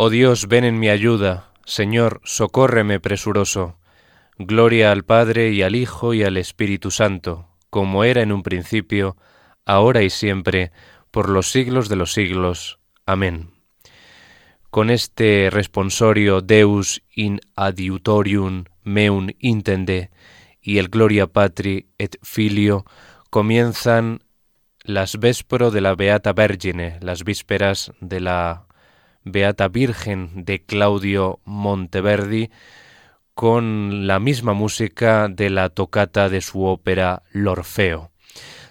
Oh Dios, ven en mi ayuda, Señor, socórreme presuroso. Gloria al Padre y al Hijo y al Espíritu Santo, como era en un principio, ahora y siempre, por los siglos de los siglos. Amén. Con este responsorio Deus in adiutorium meum intende y el Gloria Patri et Filio comienzan las véspero de la Beata Vergine, las vísperas de la Beata Virgen de Claudio Monteverdi, con la misma música de la tocata de su ópera L'Orfeo.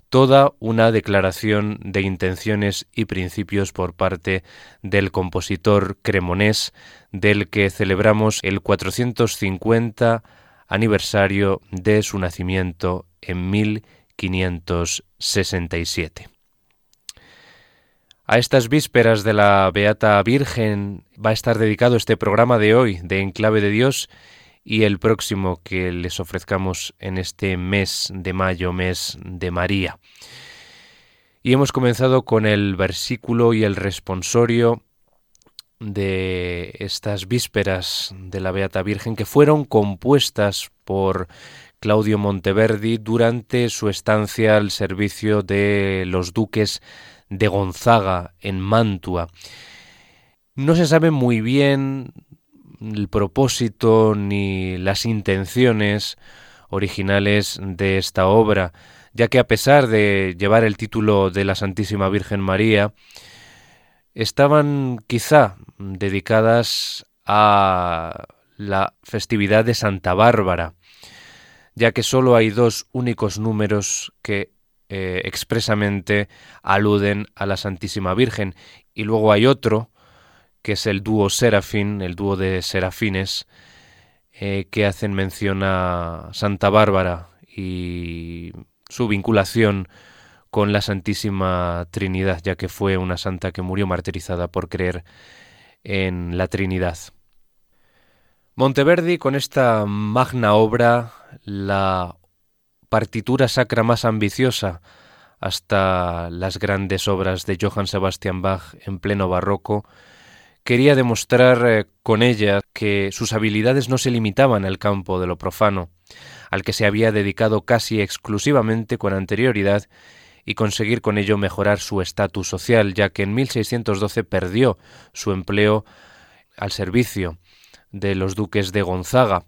Toda una declaración de intenciones y principios por parte del compositor cremonés, del que celebramos el 450 aniversario de su nacimiento en 1567. A estas vísperas de la Beata Virgen va a estar dedicado este programa de hoy de Enclave de Dios y el próximo que les ofrezcamos en este mes de mayo, mes de María. Y hemos comenzado con el versículo y el responsorio de estas vísperas de la Beata Virgen que fueron compuestas por Claudio Monteverdi durante su estancia al servicio de los duques de Gonzaga en Mantua. No se sabe muy bien el propósito ni las intenciones originales de esta obra, ya que a pesar de llevar el título de la Santísima Virgen María, estaban quizá dedicadas a la festividad de Santa Bárbara, ya que sólo hay dos únicos números que eh, expresamente aluden a la Santísima Virgen. Y luego hay otro, que es el dúo Serafín, el dúo de serafines, eh, que hacen mención a Santa Bárbara y su vinculación con la Santísima Trinidad, ya que fue una santa que murió martirizada por creer en la Trinidad. Monteverdi, con esta magna obra, la partitura sacra más ambiciosa hasta las grandes obras de Johann Sebastian Bach en pleno barroco, quería demostrar eh, con ella que sus habilidades no se limitaban al campo de lo profano, al que se había dedicado casi exclusivamente con anterioridad y conseguir con ello mejorar su estatus social, ya que en 1612 perdió su empleo al servicio de los duques de Gonzaga.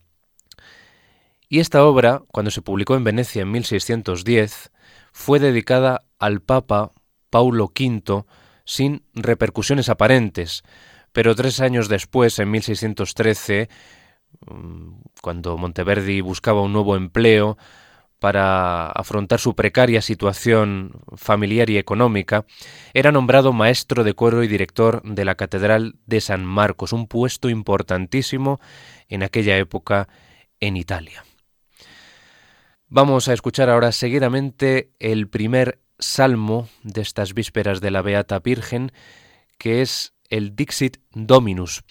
Y esta obra, cuando se publicó en Venecia en 1610, fue dedicada al Papa Paulo V sin repercusiones aparentes, pero tres años después, en 1613, mm, cuando Monteverdi buscaba un nuevo empleo para afrontar su precaria situación familiar y económica, era nombrado maestro de coro y director de la Catedral de San Marcos, un puesto importantísimo en aquella época en Italia. Vamos a escuchar ahora seguidamente el primer salmo de estas vísperas de la Beata Virgen, que es el Dixit Dominus.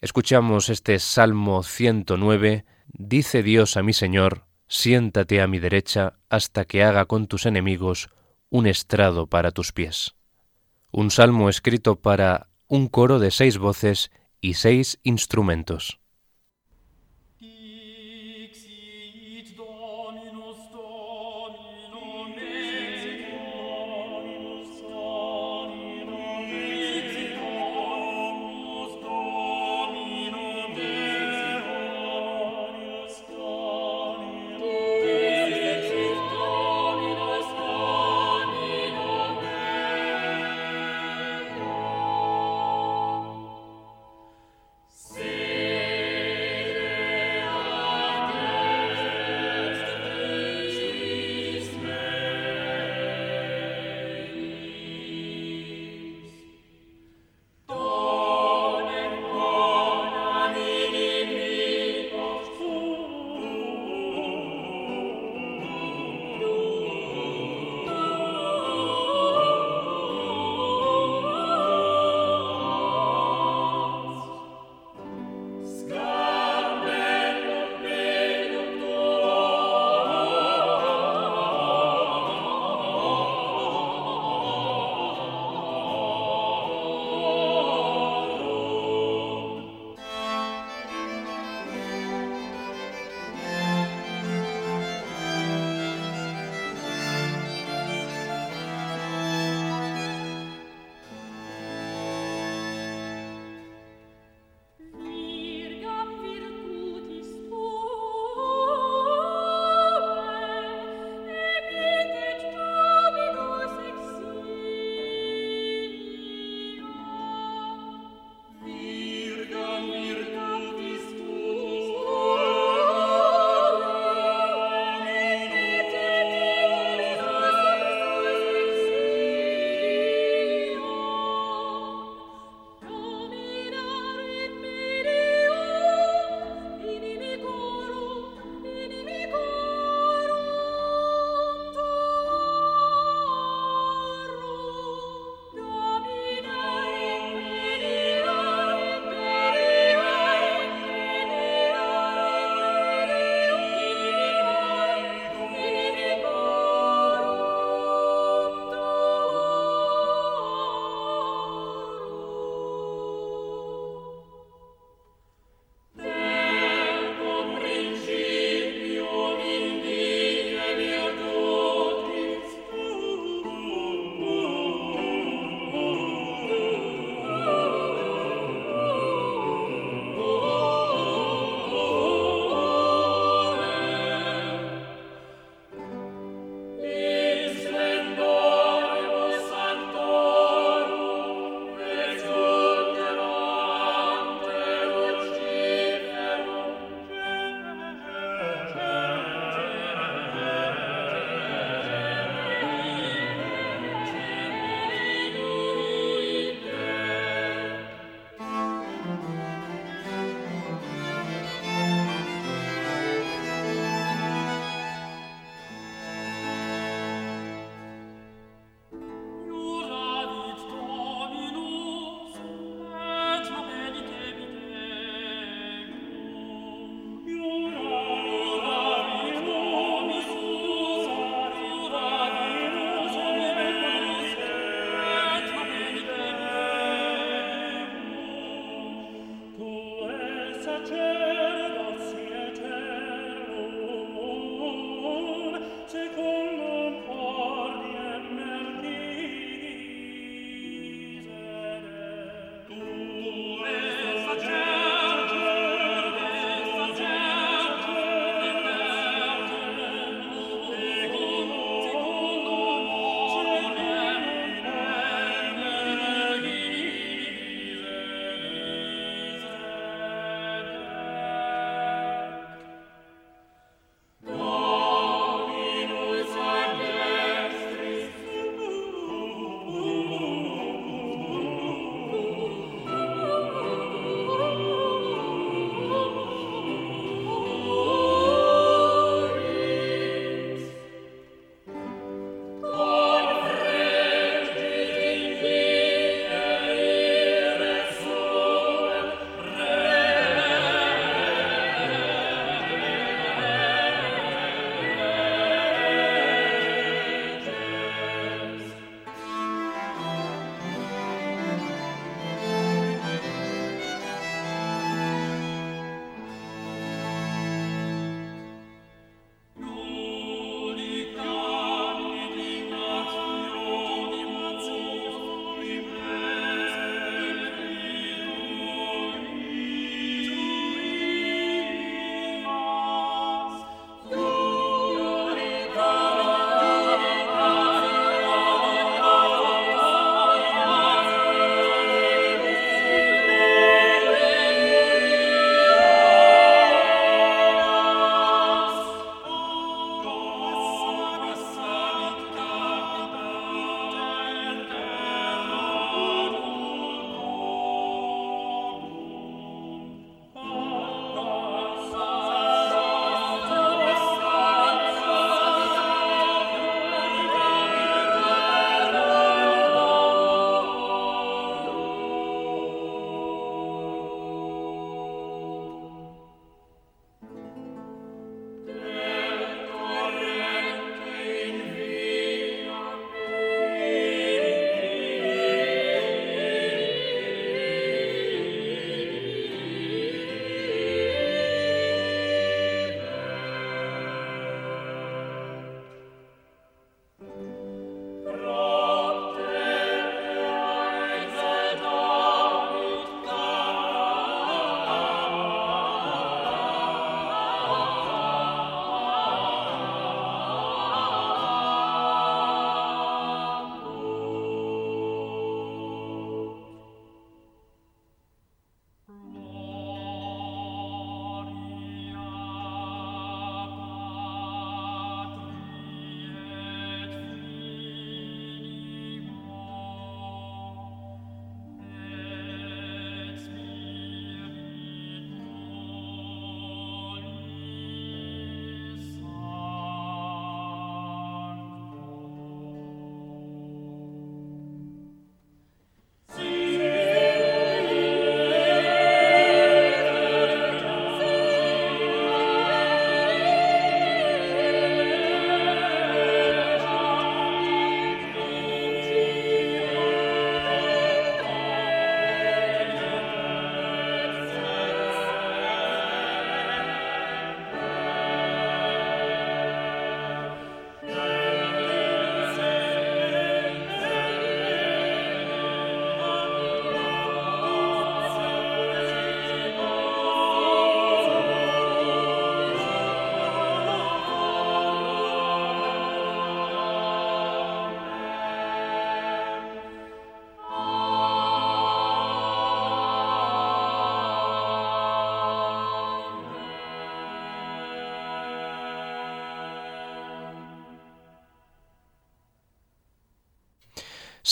Escuchamos este Salmo 109, dice Dios a mi Señor, siéntate a mi derecha hasta que haga con tus enemigos un estrado para tus pies. Un salmo escrito para un coro de seis voces y seis instrumentos.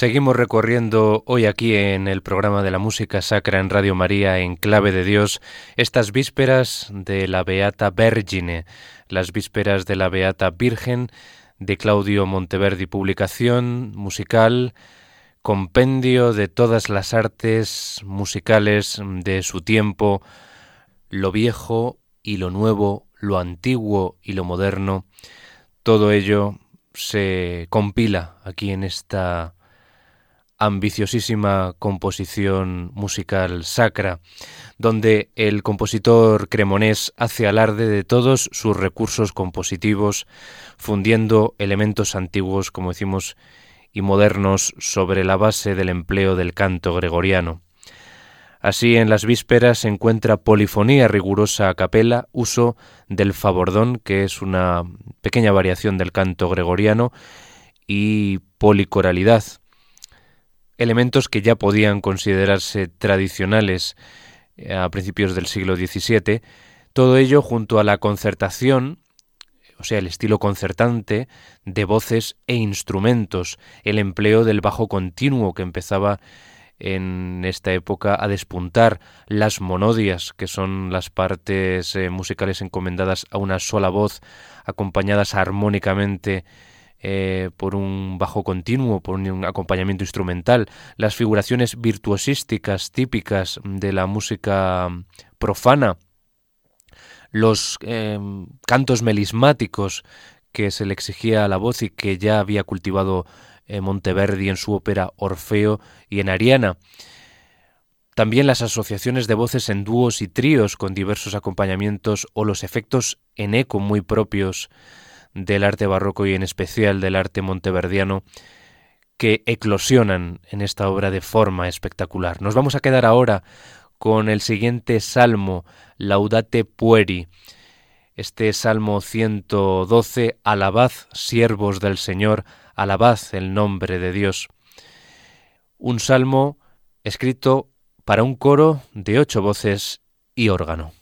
Seguimos recorriendo hoy aquí en el programa de la música sacra en Radio María en clave de Dios estas vísperas de la Beata Vergine, las vísperas de la Beata Virgen de Claudio Monteverdi, publicación musical, compendio de todas las artes musicales de su tiempo, lo viejo y lo nuevo, lo antiguo y lo moderno, todo ello se compila aquí en esta ambiciosísima composición musical sacra, donde el compositor cremonés hace alarde de todos sus recursos compositivos, fundiendo elementos antiguos, como decimos, y modernos sobre la base del empleo del canto gregoriano. Así en las vísperas se encuentra polifonía rigurosa a capela, uso del favordón, que es una pequeña variación del canto gregoriano, y policoralidad, elementos que ya podían considerarse tradicionales eh, a principios del siglo XVII, todo ello junto a la concertación, o sea, el estilo concertante de voces e instrumentos, el empleo del bajo continuo que empezaba en esta época a despuntar las monodias, que son las partes eh, musicales encomendadas a una sola voz, acompañadas armónicamente eh, por un bajo continuo, por un acompañamiento instrumental, las figuraciones virtuosísticas típicas de la música profana, los em, cantos melismáticos que se le exigía a la voz y que ya había cultivado eh, Monteverdi en su ópera Orfeo y en Ariana. También las asociaciones de voces en dúos y tríos con diversos acompañamientos o los efectos en eco muy propios del arte barroco y en especial del arte monteverdiano que eclosionan en esta obra de forma espectacular. Nos vamos a quedar ahora con el siguiente salmo, Laudate Pueri. Este salmo 112, Alabad, siervos del Señor, alabad el nombre de Dios. Un salmo escrito para un coro de ocho voces y órgano.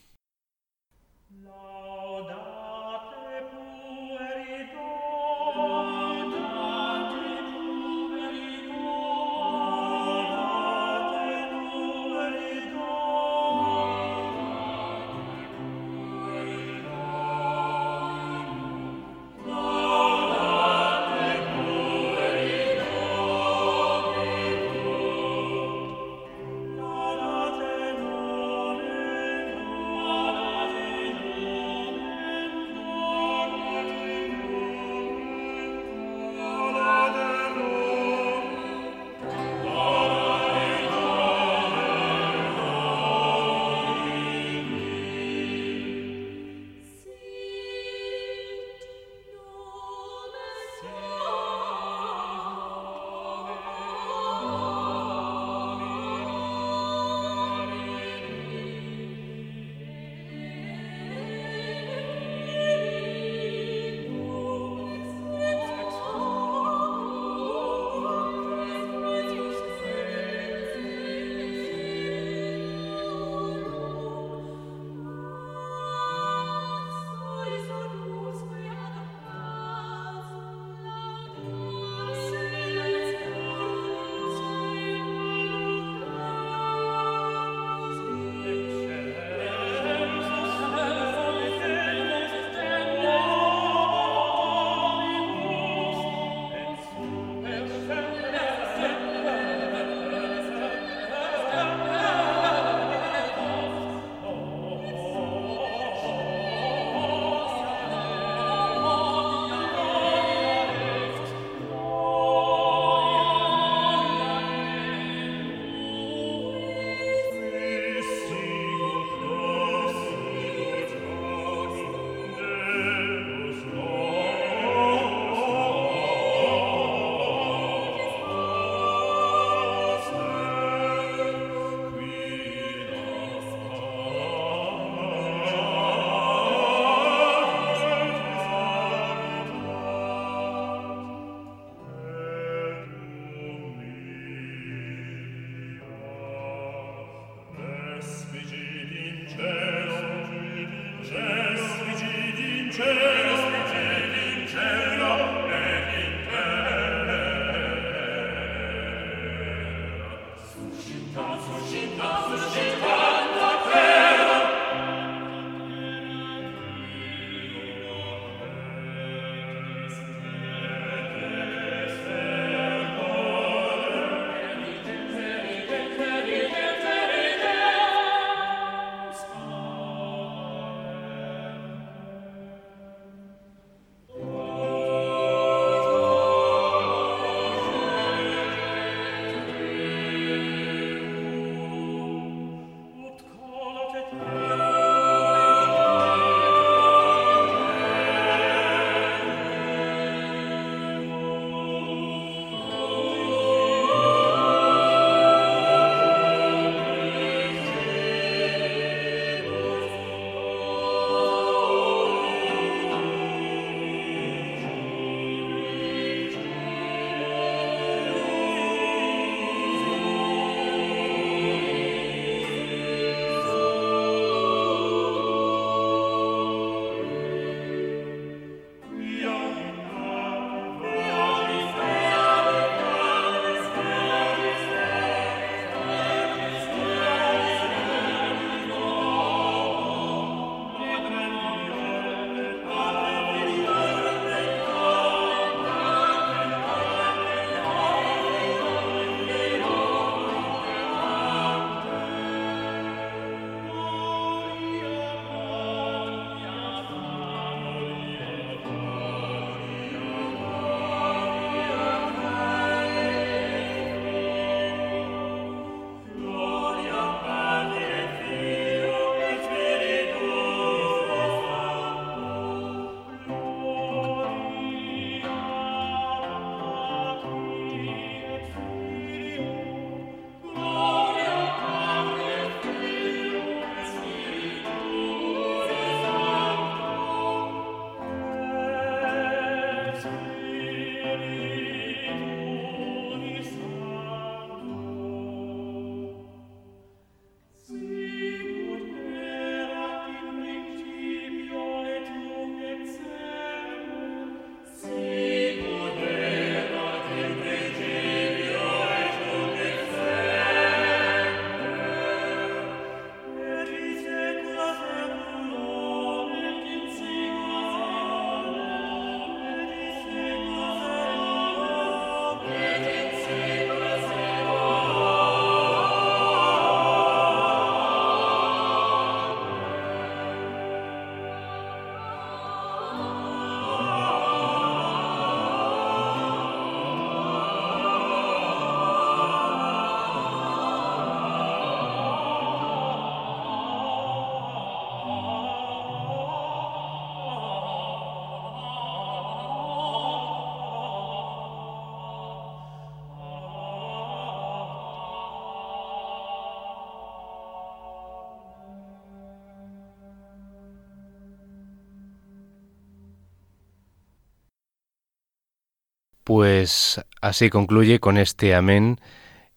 Pues así concluye con este amén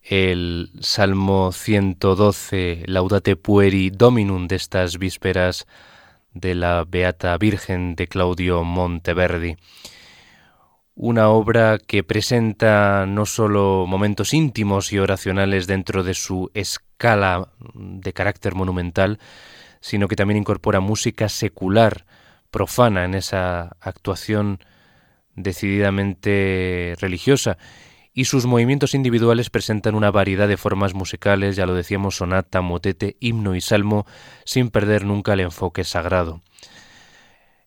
el Salmo 112, Laudate Pueri Dominum de estas vísperas de la Beata Virgen de Claudio Monteverdi. Una obra que presenta no solo momentos íntimos y oracionales dentro de su escala de carácter monumental, sino que también incorpora música secular, profana en esa actuación decididamente religiosa y sus movimientos individuales presentan una variedad de formas musicales, ya lo decíamos, sonata, motete, himno y salmo, sin perder nunca el enfoque sagrado.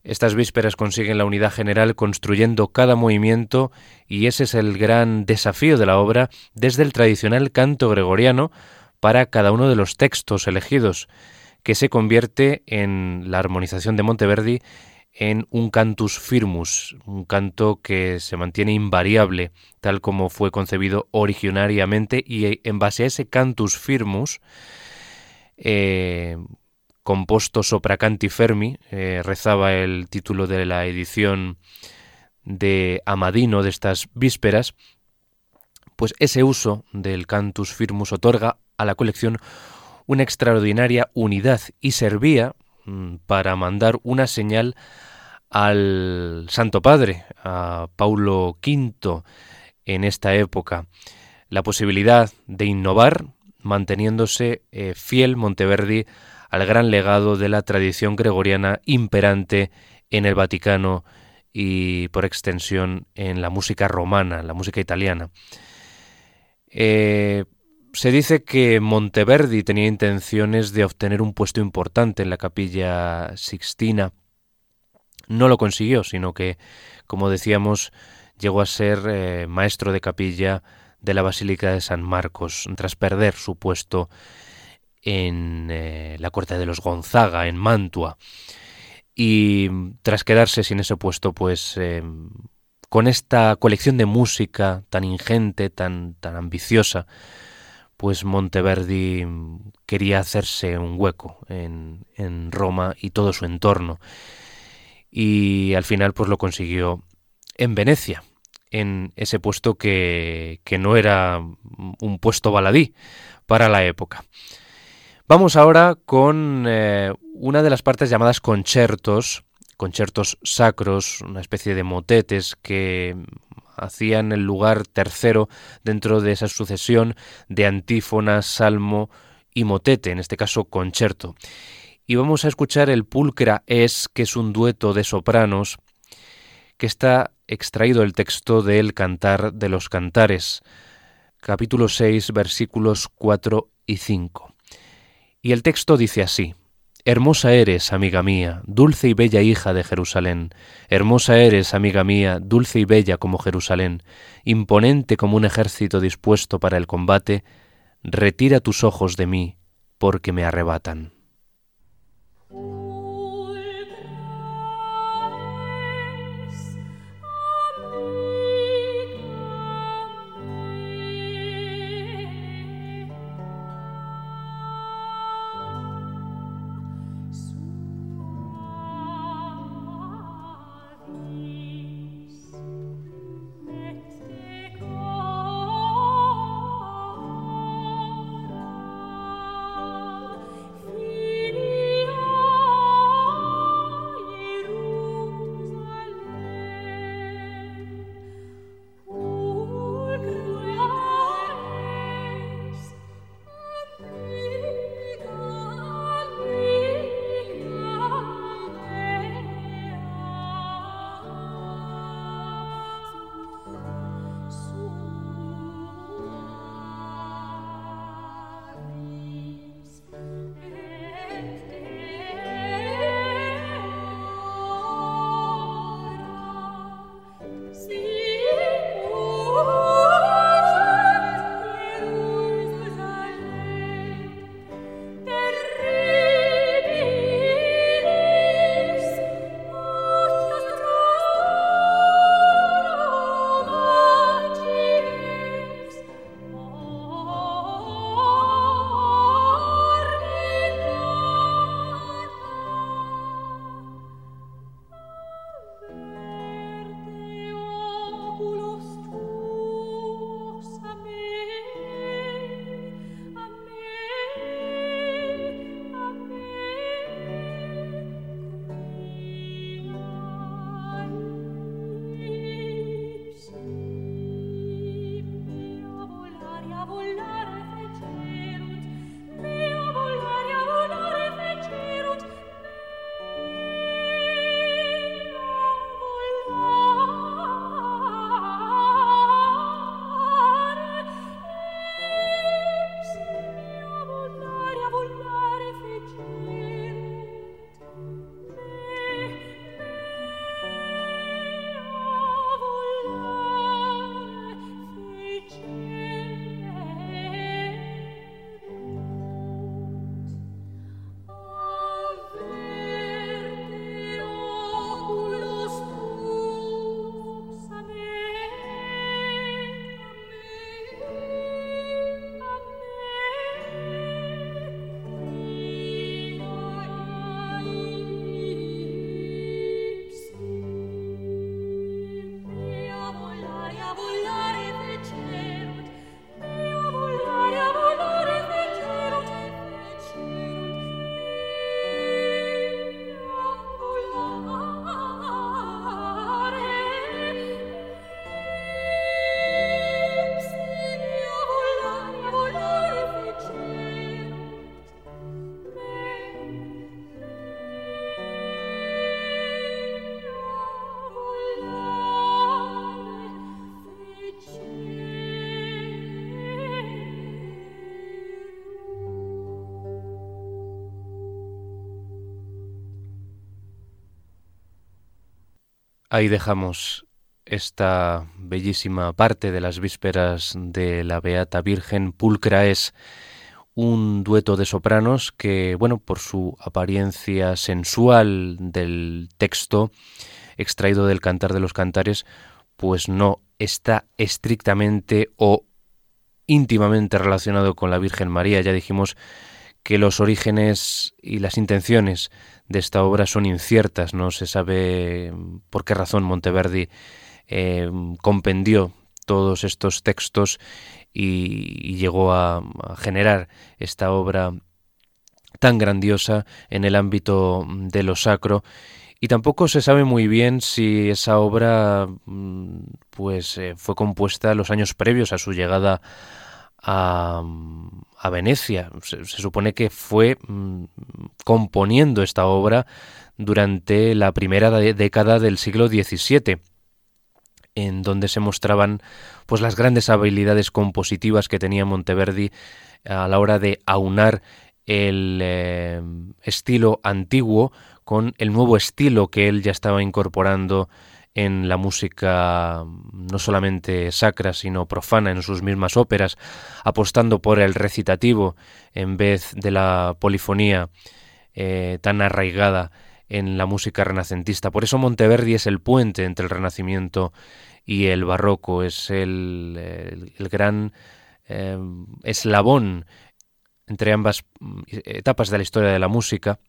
Estas vísperas consiguen la unidad general construyendo cada movimiento y ese es el gran desafío de la obra desde el tradicional canto gregoriano para cada uno de los textos elegidos, que se convierte en la armonización de Monteverdi en un cantus firmus, un canto que se mantiene invariable, tal como fue concebido originariamente, y en base a ese cantus firmus, eh, composto sopra canti fermi, eh, rezaba el título de la edición de Amadino de estas vísperas, pues ese uso del cantus firmus otorga a la colección una extraordinaria unidad y servía mm, para mandar una señal al Santo Padre, a Paulo V, en esta época, la posibilidad de innovar manteniéndose eh, fiel Monteverdi al gran legado de la tradición gregoriana imperante en el Vaticano y por extensión en la música romana, la música italiana. Eh, se dice que Monteverdi tenía intenciones de obtener un puesto importante en la capilla sixtina no lo consiguió, sino que, como decíamos, llegó a ser eh, maestro de capilla de la Basílica de San Marcos, tras perder su puesto en eh, la corte de los Gonzaga, en Mantua. Y tras quedarse sin ese puesto, pues eh, con esta colección de música tan ingente, tan, tan ambiciosa, pues Monteverdi quería hacerse un hueco en, en Roma y todo su entorno y al final pues lo consiguió en Venecia, en ese puesto que, que no era un puesto baladí para la época. Vamos ahora con eh, una de las partes llamadas concertos, conciertos sacros, una especie de motetes que hacían el lugar tercero dentro de esa sucesión de antífona, salmo y motete, en este caso concierto y vamos a escuchar el Pulcra Es, que es un dueto de sopranos que está extraído del texto del Cantar de los Cantares, capítulo 6, versículos 4 y 5. Y el texto dice así, Hermosa eres, amiga mía, dulce y bella hija de Jerusalén. Hermosa eres, amiga mía, dulce y bella como Jerusalén, imponente como un ejército dispuesto para el combate. Retira tus ojos de mí, porque me arrebatan. Thank you. Ahí dejamos esta bellísima parte de las vísperas de la Beata Virgen. Pulcra es un dueto de sopranos que, bueno, por su apariencia sensual del texto extraído del Cantar de los Cantares, pues no está estrictamente o íntimamente relacionado con la Virgen María. Ya dijimos que los orígenes y las intenciones de esta obra son inciertas, no se sabe por qué razón Monteverdi eh, compendió todos estos textos y, llegó a, generar esta obra tan grandiosa en el ámbito de lo sacro. Y tampoco se sabe muy bien si esa obra mm, pues eh, fue compuesta los años previos a su llegada a, Venecia. Se, supone que fue mm, componiendo esta obra durante la primera década del siglo XVII en donde se mostraban pues las grandes habilidades compositivas que tenía Monteverdi a la hora de aunar el eh, estilo antiguo con el nuevo estilo que él ya estaba incorporando en la música no solamente sacra, sino profana en sus mismas óperas, apostando por el recitativo en vez de la polifonía eh, tan arraigada en la música renacentista. Por eso Monteverdi es el puente entre el Renacimiento y el Barroco, es el, gran eh, eslabón entre ambas mm, etapas de la historia de la música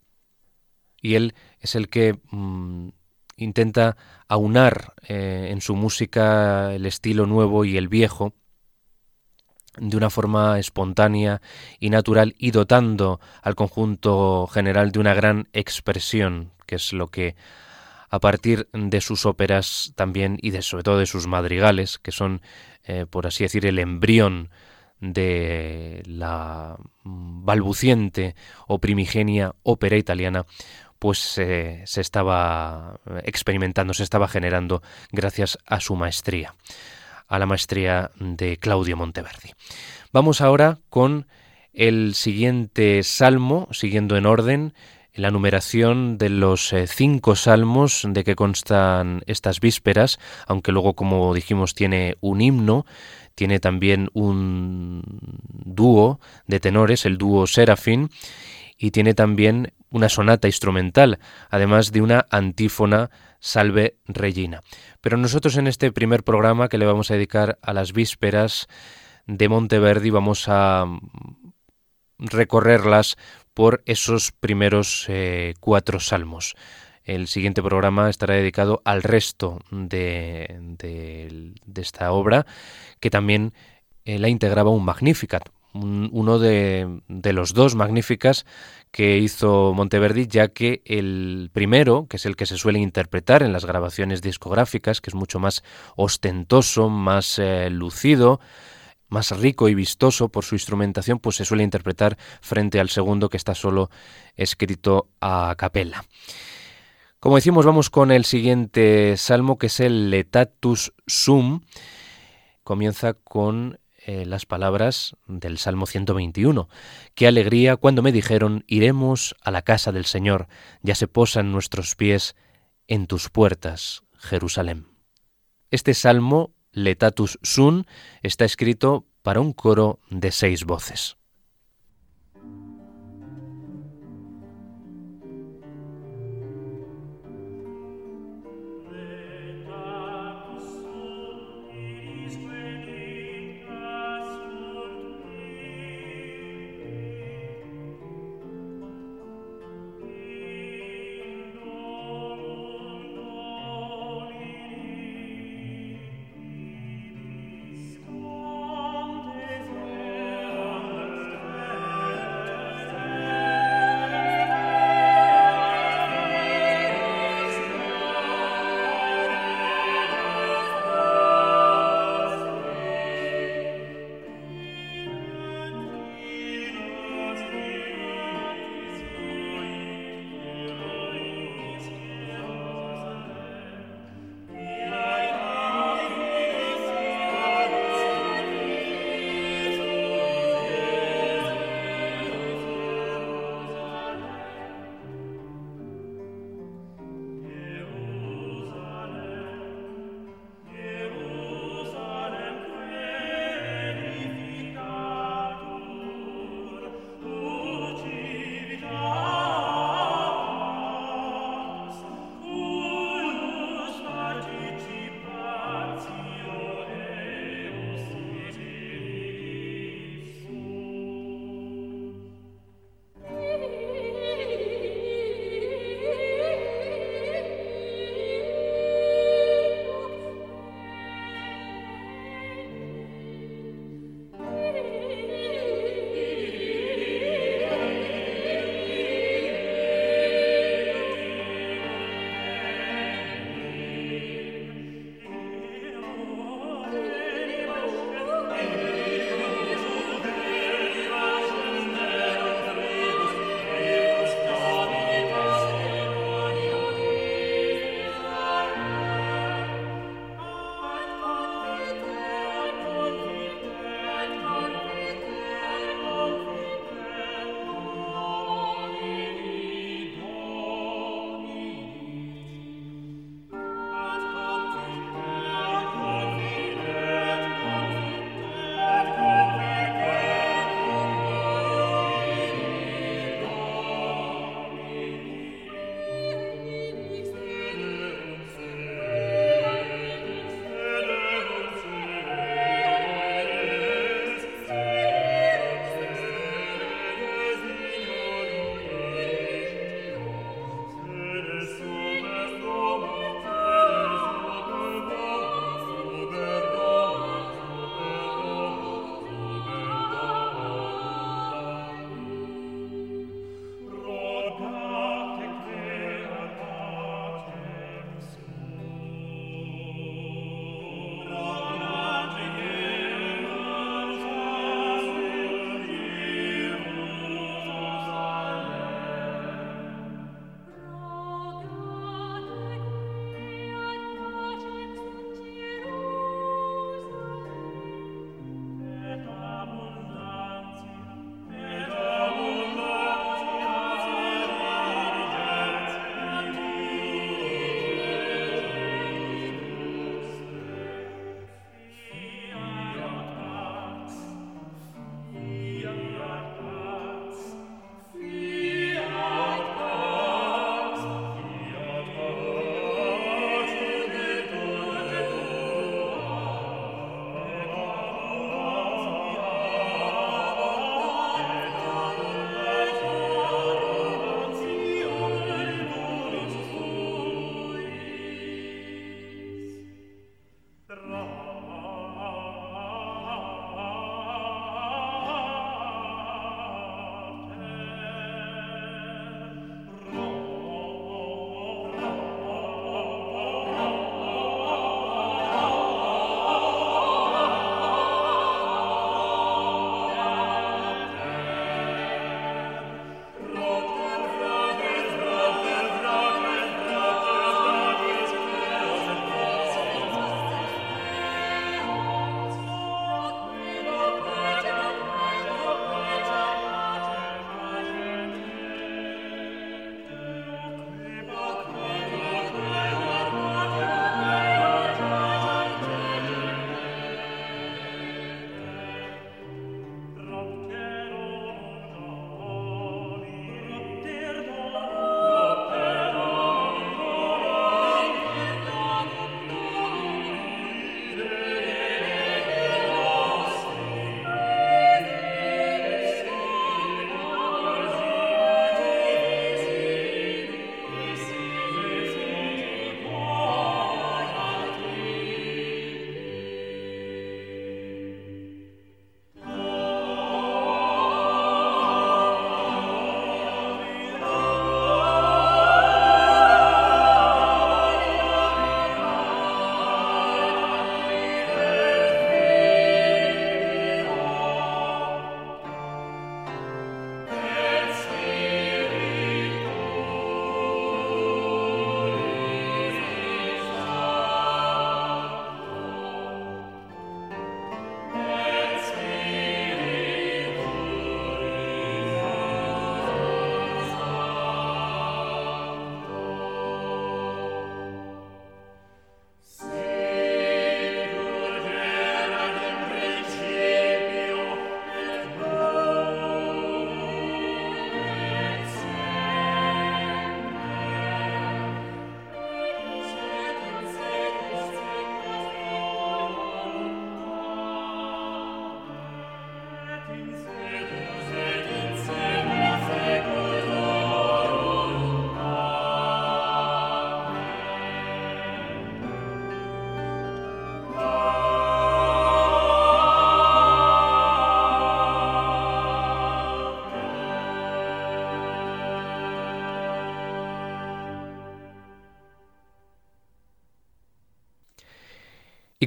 y él es el que mm, intenta aunar eh, en su música el estilo nuevo y el viejo de una forma espontánea y natural y dotando al conjunto general de una gran expresión, que es lo que a partir de sus óperas también y de sobre todo de sus madrigales, que son, eh, por así decir, el embrión de la mm, balbuciente o primigenia ópera italiana, pues se estaba experimentando, se estaba generando gracias a su maestría, a la maestría de Claudio Monteverdi. Vamos ahora con el siguiente salmo, siguiendo en orden la numeración de los eh, cinco salmos de que constan estas vísperas, aunque luego, como dijimos, tiene un himno, tiene también un dúo de tenores, el dúo Serafín, y tiene también una sonata instrumental, además de una antífona Salve Regina. Pero nosotros en este primer programa que le vamos a dedicar a las vísperas de Monteverdi vamos a recorrerlas por esos primeros eh, cuatro salmos. El siguiente programa estará dedicado al resto de, de, esta obra, que también eh, la integraba un Magnificat, uno de, los dos magníficas que hizo Monteverdi, ya que el primero, que es el que se suele interpretar en las grabaciones discográficas, que es mucho más ostentoso, más eh, lucido, más rico y vistoso por su instrumentación, pues se suele interpretar frente al segundo que está solo escrito a capella. Como decimos, vamos con el siguiente salmo que es el Letatus Sum. Comienza con eh, las palabras del Salmo 121. Qué alegría cuando me dijeron, iremos a la casa del Señor, ya se posan nuestros pies en tus puertas, Jerusalén. Este salmo, Letatus Sun, está escrito para un coro de seis voces.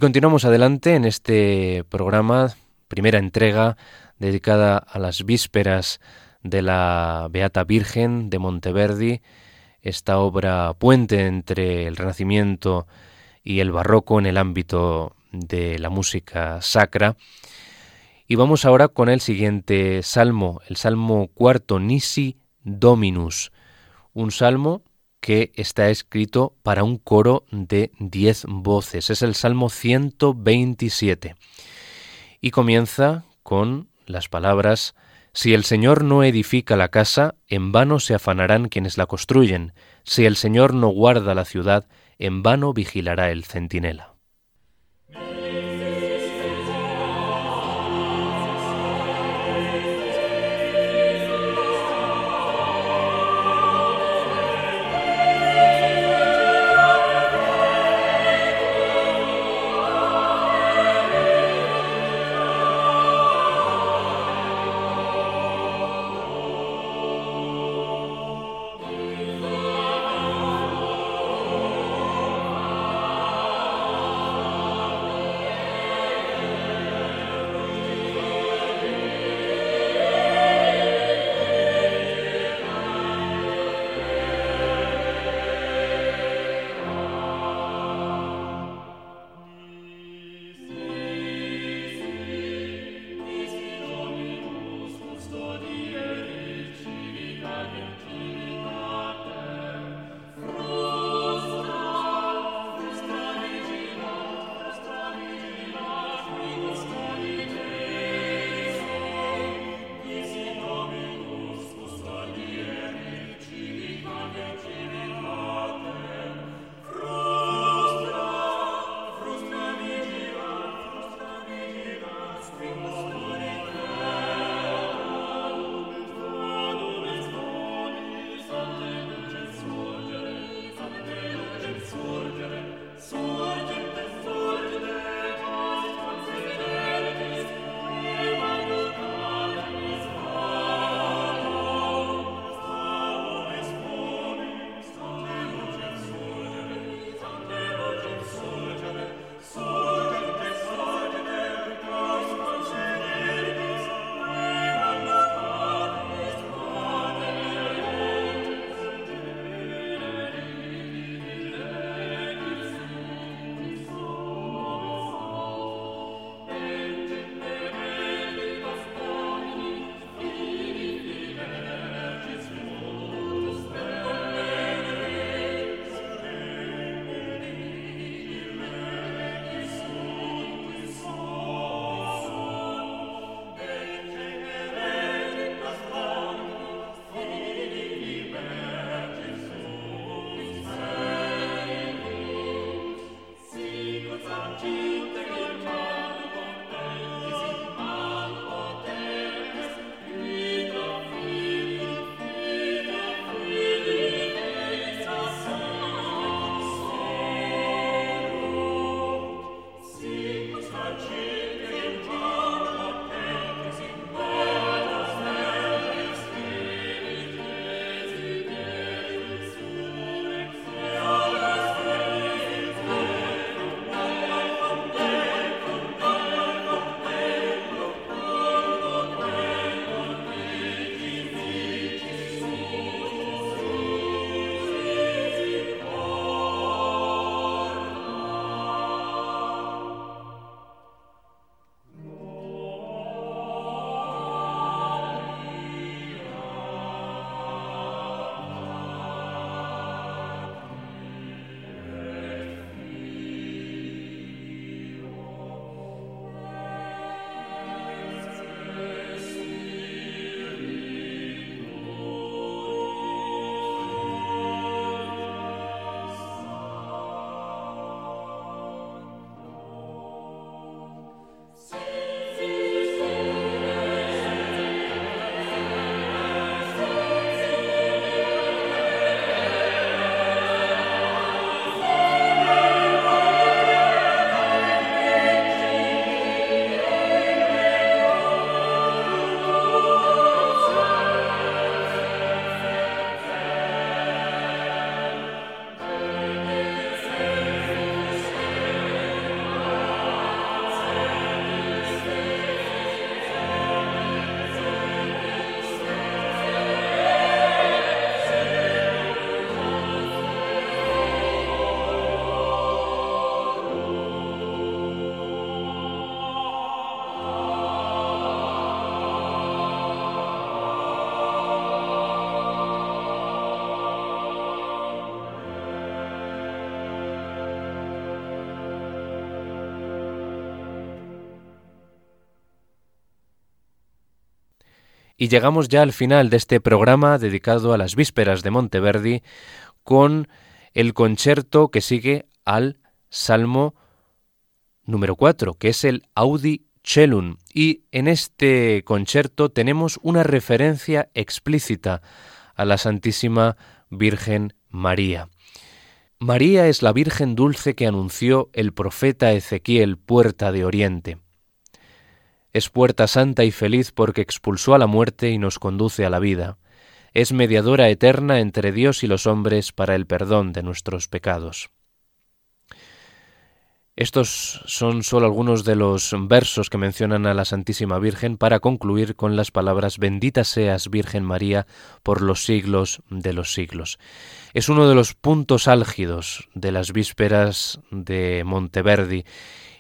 Continuamos adelante en este programa, primera entrega dedicada a las vísperas de la Beata Virgen de Monteverdi, esta obra puente entre el Renacimiento y el Barroco en el ámbito de la música sacra. Y vamos ahora con el siguiente salmo, el salmo cuarto, Nisi Dominus, un salmo que está escrito para un coro de diez voces. Es el Salmo 127 y comienza con las palabras Si el Señor no edifica la casa, en vano se afanarán quienes la construyen. Si el Señor no guarda la ciudad, en vano vigilará el centinela. Y llegamos ya al final de este programa dedicado a las vísperas de Monteverdi con el concierto que sigue al Salmo número 4, que es el Audi Chelum. Y en este concierto tenemos una referencia explícita a la Santísima Virgen María. María es la Virgen dulce que anunció el profeta Ezequiel, puerta de Oriente. Es puerta santa y feliz porque expulsó a la muerte y nos conduce a la vida. Es mediadora eterna entre Dios y los hombres para el perdón de nuestros pecados. Estos son solo algunos de los versos que mencionan a la Santísima Virgen para concluir con las palabras Bendita seas Virgen María por los siglos de los siglos. Es uno de los puntos álgidos de las vísperas de Monteverdi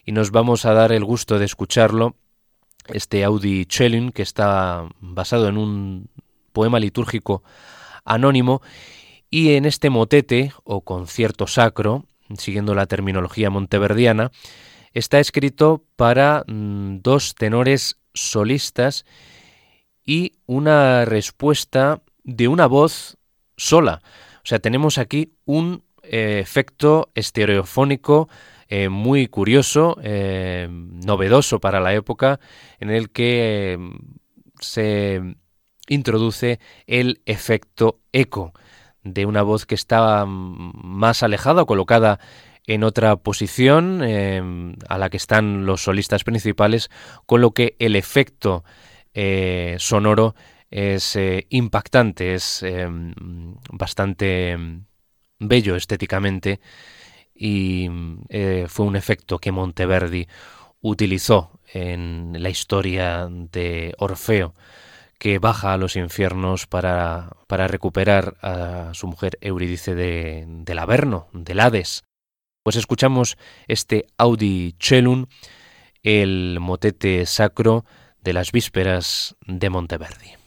y nos vamos a dar el gusto de escucharlo este Audi Chelin, que está basado en un poema litúrgico anónimo, y en este motete o concierto sacro, siguiendo la terminología monteverdiana, está escrito para mm, dos tenores solistas y una respuesta de una voz sola. O sea, tenemos aquí un eh, efecto estereofónico eh, muy curioso, eh, novedoso para la época, en el que eh, se introduce el efecto eco de una voz que estaba más alejada o colocada en otra posición a la que están los solistas principales, con lo que el efecto sonoro es impactante, es bastante bello estéticamente y eh, fue un efecto que Monteverdi utilizó en la historia de Orfeo, que baja a los infiernos para, para recuperar a su mujer Eurídice de, del Averno, del Hades. Pues escuchamos este Audi Celum, el motete sacro de las vísperas de Monteverdi.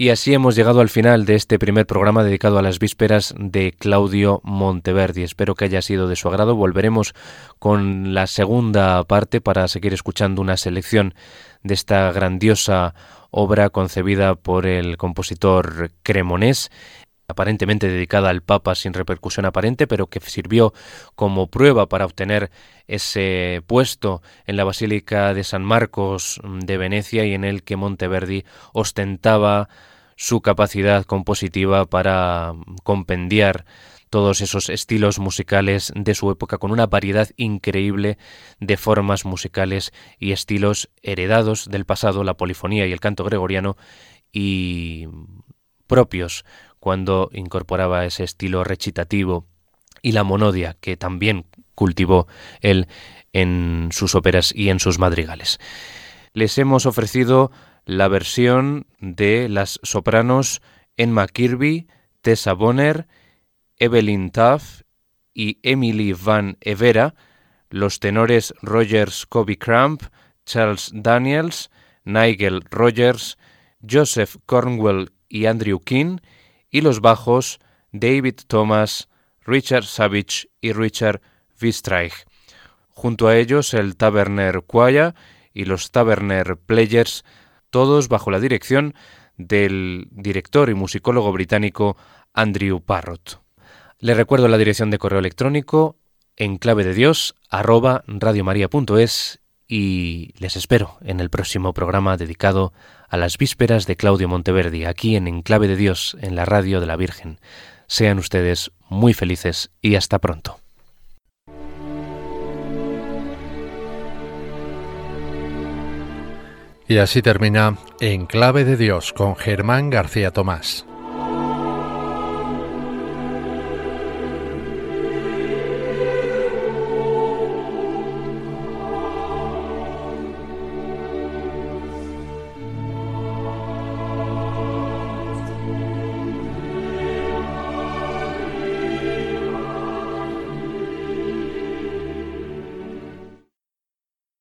Y así hemos llegado al final de este primer programa dedicado a las vísperas de Claudio Monteverdi. Espero que haya sido de su agrado. Volveremos con la segunda parte para seguir escuchando una selección de esta grandiosa obra concebida por el compositor cremonés aparentemente dedicada al Papa sin repercusión aparente, pero que sirvió como prueba para obtener ese puesto en la Basílica de San Marcos de Venecia y en el que Monteverdi ostentaba su capacidad compositiva para compendiar todos esos estilos musicales de su época con una variedad increíble de formas musicales y estilos heredados del pasado, la polifonía y el canto gregoriano y propios cuando incorporaba ese estilo recitativo y la monodia que también cultivó él en sus óperas y en sus madrigales. Les hemos ofrecido la versión de las sopranos Emma Kirby, Tessa Bonner, Evelyn Tuff y Emily Van Evera, los tenores Rogers Kobe Cramp, Charles Daniels, Nigel Rogers, Joseph Cornwell y Andrew King, y los bajos David Thomas, Richard Savage y Richard Wistreich. Junto a ellos el Taverner Choir y los Taverner Players, todos bajo la dirección del director y musicólogo británico Andrew Parrott. Le recuerdo la dirección de correo electrónico en clave de Dios arroba radiomaria.es y les espero en el próximo programa dedicado a las vísperas de Claudio Monteverdi, aquí en Enclave de Dios, en la radio de la Virgen. Sean ustedes muy felices y hasta pronto. Y así termina En Clave de Dios con Germán García Tomás.